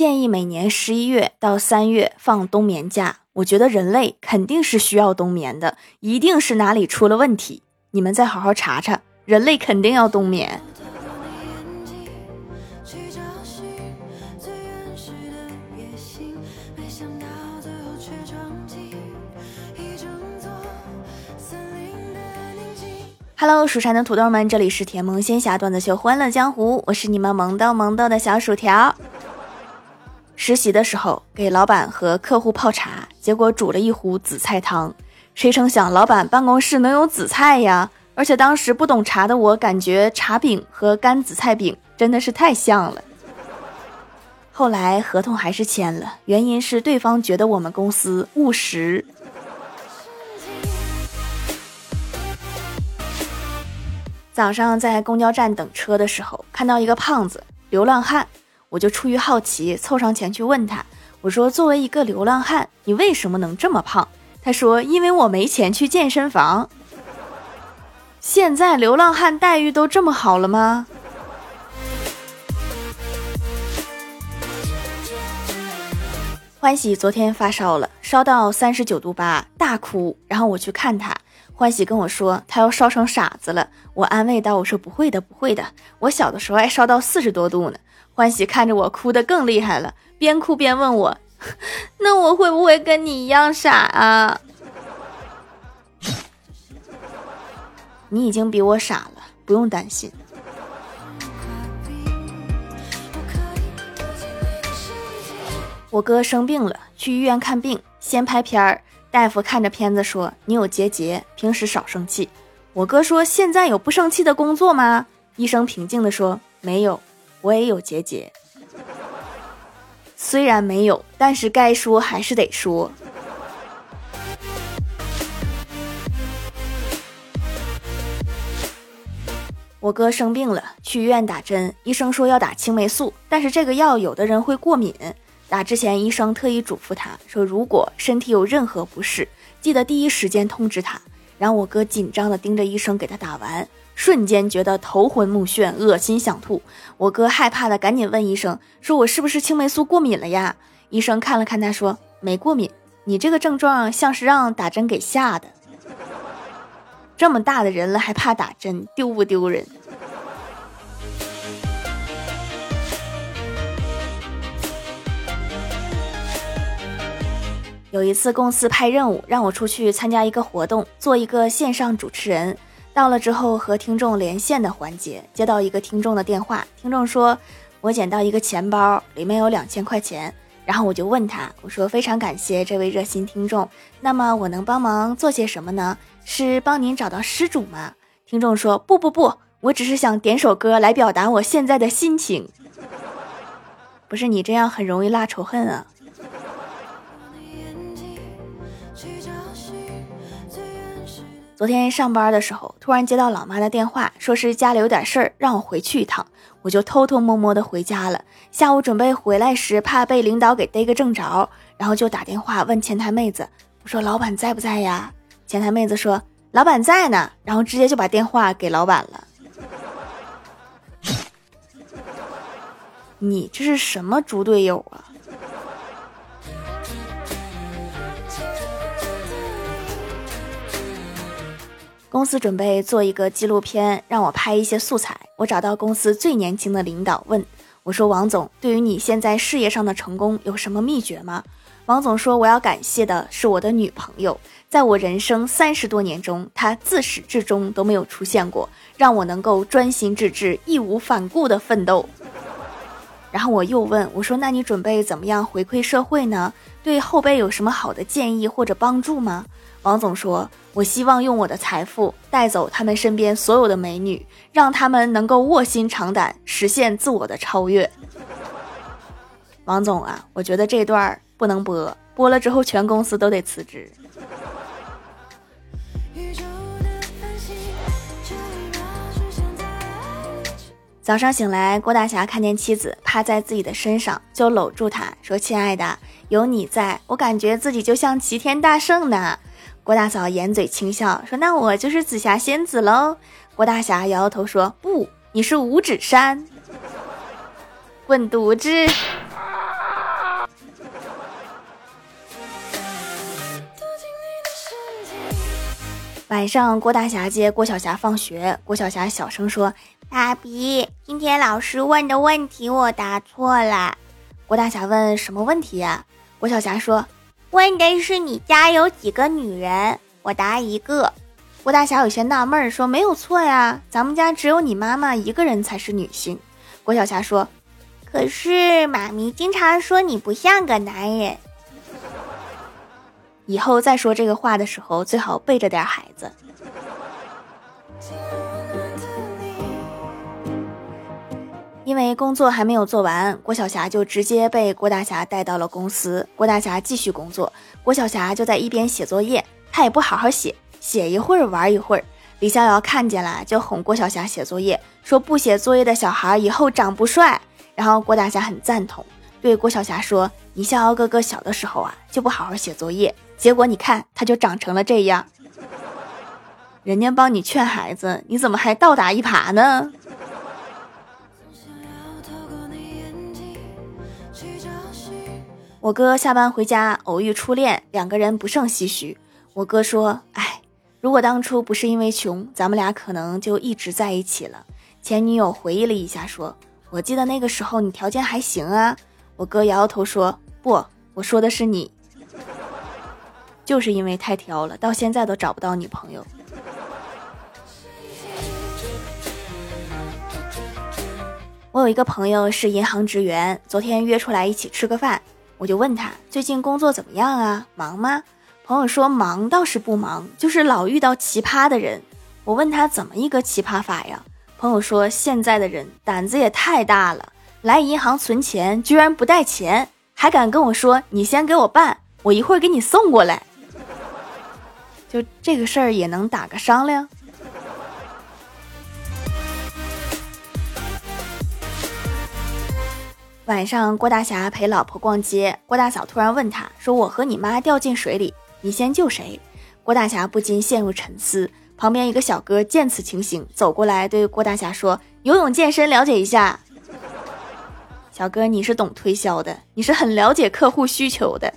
建议每年十一月到三月放冬眠假。我觉得人类肯定是需要冬眠的，一定是哪里出了问题。你们再好好查查，人类肯定要冬眠。Hello，蜀山的土豆们，这里是甜萌仙侠段子秀《欢乐江湖》，我是你们萌豆萌豆的小薯条。实习的时候给老板和客户泡茶，结果煮了一壶紫菜汤，谁成想老板办公室能有紫菜呀？而且当时不懂茶的我，感觉茶饼和干紫菜饼真的是太像了。后来合同还是签了，原因是对方觉得我们公司务实。早上在公交站等车的时候，看到一个胖子流浪汉，我就出于好奇凑上前去问他：“我说，作为一个流浪汉，你为什么能这么胖？”他说：“因为我没钱去健身房。”现在流浪汉待遇都这么好了吗？欢喜昨天发烧了，烧到三十九度八，大哭，然后我去看他。欢喜跟我说，他要烧成傻子了。我安慰道：“我说不会的，不会的，我小的时候还烧到四十多度呢。”欢喜看着我哭得更厉害了，边哭边问我：“ 那我会不会跟你一样傻啊？” 你已经比我傻了，不用担心。我哥生病了，去医院看病，先拍片儿。大夫看着片子说：“你有结节，平时少生气。”我哥说：“现在有不生气的工作吗？”医生平静地说：“没有，我也有结节。虽然没有，但是该说还是得说。”我哥生病了，去医院打针，医生说要打青霉素，但是这个药有的人会过敏。打之前，医生特意嘱咐他说：“如果身体有任何不适，记得第一时间通知他。”然后我哥紧张地盯着医生给他打完，瞬间觉得头昏目眩、恶心想吐。我哥害怕的赶紧问医生：“说我是不是青霉素过敏了呀？”医生看了看他说：“没过敏，你这个症状像是让打针给吓的。这么大的人了还怕打针，丢不丢人？”有一次公司派任务让我出去参加一个活动，做一个线上主持人。到了之后和听众连线的环节，接到一个听众的电话，听众说：“我捡到一个钱包，里面有两千块钱。”然后我就问他，我说：“非常感谢这位热心听众，那么我能帮忙做些什么呢？是帮您找到失主吗？”听众说：“不不不，我只是想点首歌来表达我现在的心情。”不是你这样很容易拉仇恨啊。昨天上班的时候，突然接到老妈的电话，说是家里有点事儿，让我回去一趟。我就偷偷摸摸的回家了。下午准备回来时，怕被领导给逮个正着，然后就打电话问前台妹子：“我说老板在不在呀？”前台妹子说：“老板在呢。”然后直接就把电话给老板了。你这是什么猪队友啊？公司准备做一个纪录片，让我拍一些素材。我找到公司最年轻的领导，问我说：“王总，对于你现在事业上的成功有什么秘诀吗？”王总说：“我要感谢的是我的女朋友，在我人生三十多年中，她自始至终都没有出现过，让我能够专心致志、义无反顾地奋斗。”然后我又问我说：“那你准备怎么样回馈社会呢？对后辈有什么好的建议或者帮助吗？”王总说：“我希望用我的财富带走他们身边所有的美女，让他们能够卧薪尝胆，实现自我的超越。”王总啊，我觉得这段不能播，播了之后全公司都得辞职。早上醒来，郭大侠看见妻子趴在自己的身上，就搂住她说：“亲爱的，有你在我，感觉自己就像齐天大圣呢。”郭大嫂掩嘴轻笑，说那我就是紫霞仙子喽。郭大侠摇摇头说，不，你是五指山。滚犊子。晚上，郭大侠接郭小霞放学，郭小霞小声说，爸比，今天老师问的问题我答错了。郭大侠问什么问题呀？郭小霞说。问的是你家有几个女人，我答一个。”郭大侠有些纳闷说：“没有错呀，咱们家只有你妈妈一个人才是女性。”郭小霞说：“可是妈咪经常说你不像个男人。”以后再说这个话的时候，最好背着点孩子。因为工作还没有做完，郭晓霞就直接被郭大侠带到了公司。郭大侠继续工作，郭晓霞就在一边写作业，他也不好好写，写一会儿玩一会儿。李逍遥看见了，就哄郭晓霞写作业，说不写作业的小孩以后长不帅。然后郭大侠很赞同，对郭晓霞说：“李逍遥哥哥小的时候啊，就不好好写作业。”结果你看，他就长成了这样。人家帮你劝孩子，你怎么还倒打一耙呢？我哥下班回家偶遇初恋，两个人不胜唏嘘。我哥说：“哎，如果当初不是因为穷，咱们俩可能就一直在一起了。”前女友回忆了一下，说：“我记得那个时候你条件还行啊。”我哥摇摇头说：“不，我说的是你。”就是因为太挑了，到现在都找不到女朋友。我有一个朋友是银行职员，昨天约出来一起吃个饭，我就问他最近工作怎么样啊，忙吗？朋友说忙倒是不忙，就是老遇到奇葩的人。我问他怎么一个奇葩法呀？朋友说现在的人胆子也太大了，来银行存钱居然不带钱，还敢跟我说你先给我办，我一会儿给你送过来。就这个事儿也能打个商量。晚上，郭大侠陪老婆逛街，郭大嫂突然问他说：“我和你妈掉进水里，你先救谁？”郭大侠不禁陷入沉思。旁边一个小哥见此情形，走过来对郭大侠说：“游泳健身，了解一下。”小哥，你是懂推销的，你是很了解客户需求的。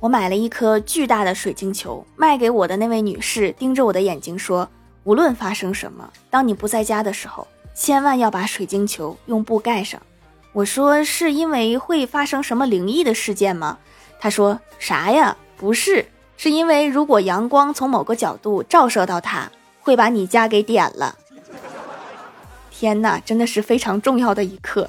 我买了一颗巨大的水晶球，卖给我的那位女士盯着我的眼睛说：“无论发生什么，当你不在家的时候，千万要把水晶球用布盖上。”我说：“是因为会发生什么灵异的事件吗？”他说：“啥呀？不是，是因为如果阳光从某个角度照射到它，会把你家给点了。”天哪，真的是非常重要的一刻。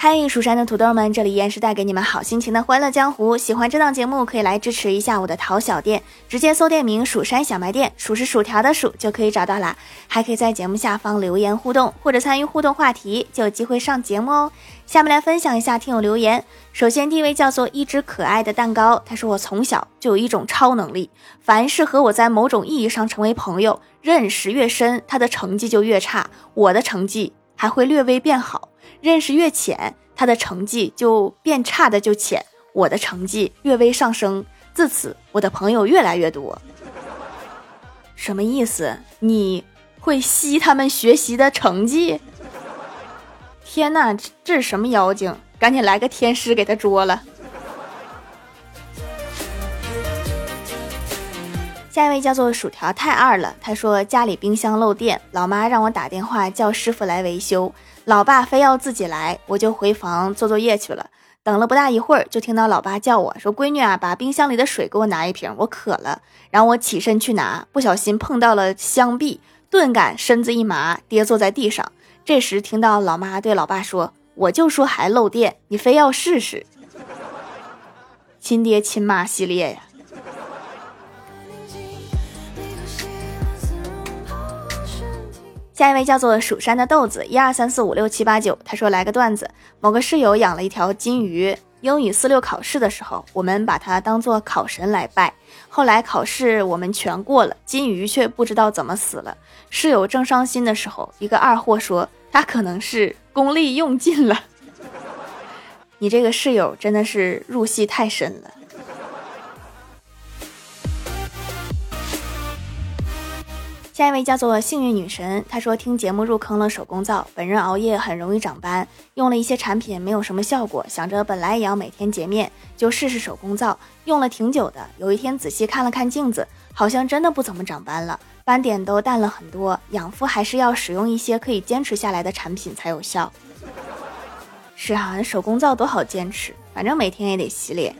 嗨，蜀山的土豆们，这里依然是带给你们好心情的欢乐江湖。喜欢这档节目，可以来支持一下我的淘小店，直接搜店名“蜀山小卖店”，数是薯条的数就可以找到啦。还可以在节目下方留言互动，或者参与互动话题，就有机会上节目哦。下面来分享一下听友留言。首先，第一位叫做一只可爱的蛋糕，他说我从小就有一种超能力，凡是和我在某种意义上成为朋友，认识越深，他的成绩就越差，我的成绩还会略微变好。认识越浅，他的成绩就变差的就浅，我的成绩略微上升，自此我的朋友越来越多。什么意思？你会吸他们学习的成绩？天哪，这是什么妖精？赶紧来个天师给他捉了。下一位叫做薯条太二了，他说家里冰箱漏电，老妈让我打电话叫师傅来维修。老爸非要自己来，我就回房做作业去了。等了不大一会儿，就听到老爸叫我说：“闺女啊，把冰箱里的水给我拿一瓶，我渴了。”然后我起身去拿，不小心碰到了箱壁，顿感身子一麻，跌坐在地上。这时听到老妈对老爸说：“我就说还漏电，你非要试试。”亲爹亲妈系列呀。下一位叫做蜀山的豆子，一二三四五六七八九。他说来个段子：某个室友养了一条金鱼，英语四六考试的时候，我们把它当做考神来拜。后来考试我们全过了，金鱼却不知道怎么死了。室友正伤心的时候，一个二货说他可能是功力用尽了。你这个室友真的是入戏太深了。下一位叫做幸运女神，她说听节目入坑了手工皂，本人熬夜很容易长斑，用了一些产品没有什么效果，想着本来也要每天洁面，就试试手工皂，用了挺久的。有一天仔细看了看镜子，好像真的不怎么长斑了，斑点都淡了很多。养肤还是要使用一些可以坚持下来的产品才有效。是啊，手工皂多好坚持，反正每天也得洗脸。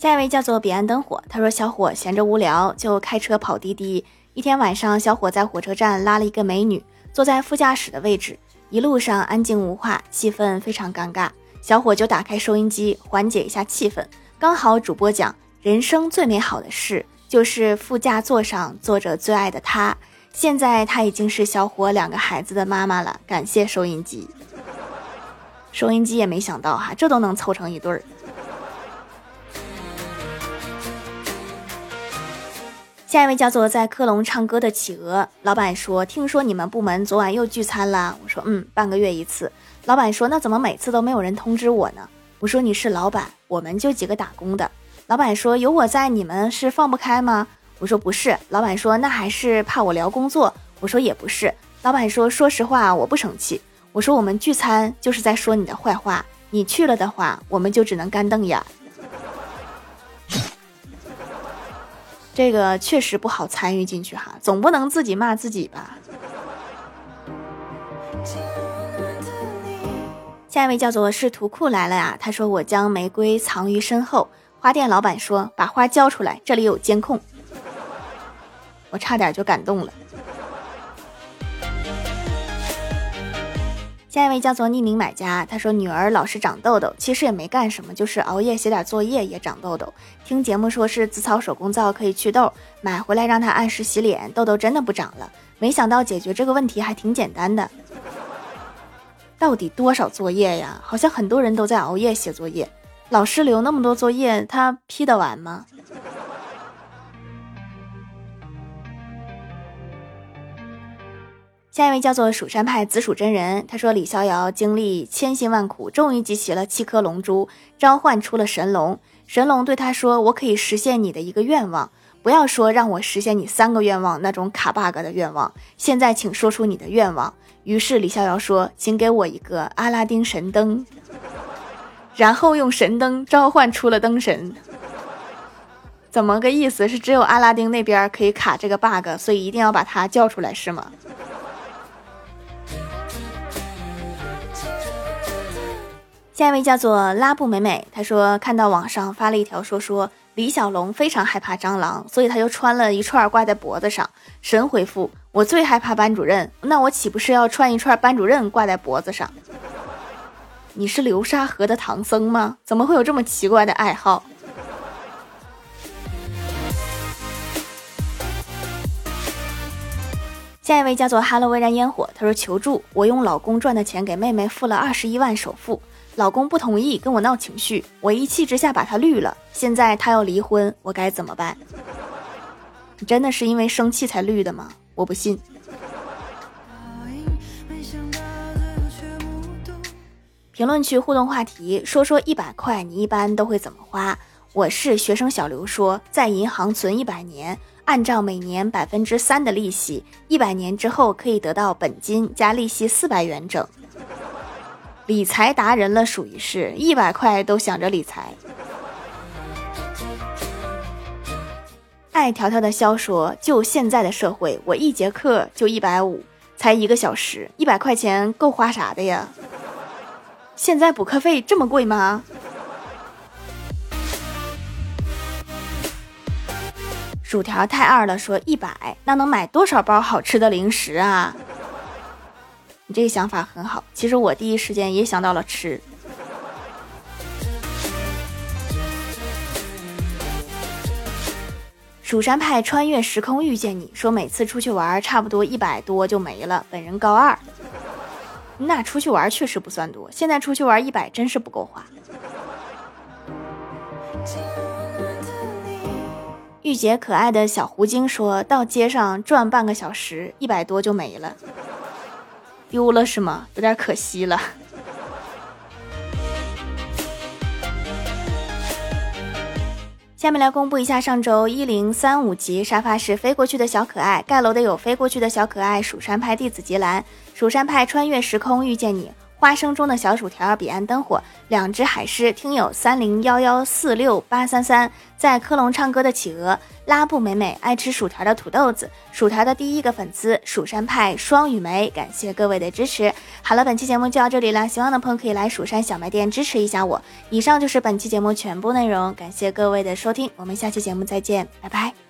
下一位叫做彼岸灯火，他说小伙闲着无聊就开车跑滴滴。一天晚上，小伙在火车站拉了一个美女，坐在副驾驶的位置，一路上安静无话，气氛非常尴尬。小伙就打开收音机缓解一下气氛，刚好主播讲人生最美好的事就是副驾座上坐着最爱的他。现在他已经是小伙两个孩子的妈妈了，感谢收音机。收音机也没想到哈，这都能凑成一对儿。下一位叫做在科隆唱歌的企鹅老板说：“听说你们部门昨晚又聚餐了。”我说：“嗯，半个月一次。”老板说：“那怎么每次都没有人通知我呢？”我说：“你是老板，我们就几个打工的。”老板说：“有我在，你们是放不开吗？”我说：“不是。”老板说：“那还是怕我聊工作。”我说：“也不是。”老板说：“说实话，我不生气。”我说：“我们聚餐就是在说你的坏话，你去了的话，我们就只能干瞪眼。”这个确实不好参与进去哈，总不能自己骂自己吧。下一位叫做是图库来了呀，他说我将玫瑰藏于身后。花店老板说把花交出来，这里有监控。我差点就感动了。下一位叫做匿名买家，他说女儿老是长痘痘，其实也没干什么，就是熬夜写点作业也长痘痘。听节目说是紫草手工皂可以祛痘，买回来让她按时洗脸，痘痘真的不长了。没想到解决这个问题还挺简单的。到底多少作业呀？好像很多人都在熬夜写作业，老师留那么多作业，他批得完吗？下一位叫做蜀山派紫薯真人，他说李逍遥经历千辛万苦，终于集齐了七颗龙珠，召唤出了神龙。神龙对他说：“我可以实现你的一个愿望，不要说让我实现你三个愿望那种卡 bug 的愿望。现在请说出你的愿望。”于是李逍遥说：“请给我一个阿拉丁神灯。”然后用神灯召唤出了灯神。怎么个意思？是只有阿拉丁那边可以卡这个 bug，所以一定要把它叫出来是吗？下一位叫做拉布美美，她说看到网上发了一条说说李小龙非常害怕蟑螂，所以他就穿了一串挂在脖子上。神回复：我最害怕班主任，那我岂不是要穿一串班主任挂在脖子上？你是流沙河的唐僧吗？怎么会有这么奇怪的爱好？下一位叫做哈喽微燃烟火，他说求助，我用老公赚的钱给妹妹付了二十一万首付。老公不同意，跟我闹情绪，我一气之下把他绿了。现在他要离婚，我该怎么办？你真的是因为生气才绿的吗？我不信。评论区互动话题：说说一百块，你一般都会怎么花？我是学生小刘说，在银行存一百年，按照每年百分之三的利息，一百年之后可以得到本金加利息四百元整。理财达人了，属于是一百块都想着理财。爱条条的肖说：“就现在的社会，我一节课就一百五，才一个小时，一百块钱够花啥的呀？现在补课费这么贵吗？”薯条太二了，说一百，那能买多少包好吃的零食啊？你这个想法很好，其实我第一时间也想到了吃。蜀山派穿越时空遇见你说，每次出去玩差不多一百多就没了。本人高二，那出去玩确实不算多，现在出去玩一百真是不够花。御姐可爱的小狐精说到街上转半个小时，一百多就没了。丢了是吗？有点可惜了。下面来公布一下上周一零三五集沙发是飞过去的小可爱，盖楼的有飞过去的小可爱，蜀山派弟子吉兰，蜀山派穿越时空遇见你。花生中的小薯条，彼岸灯火，两只海狮，听友三零幺幺四六八三三，在科隆唱歌的企鹅，拉布美美，爱吃薯条的土豆子，薯条的第一个粉丝，蜀山派双雨梅，感谢各位的支持。好了，本期节目就到这里了，喜欢的朋友可以来蜀山小卖店支持一下我。以上就是本期节目全部内容，感谢各位的收听，我们下期节目再见，拜拜。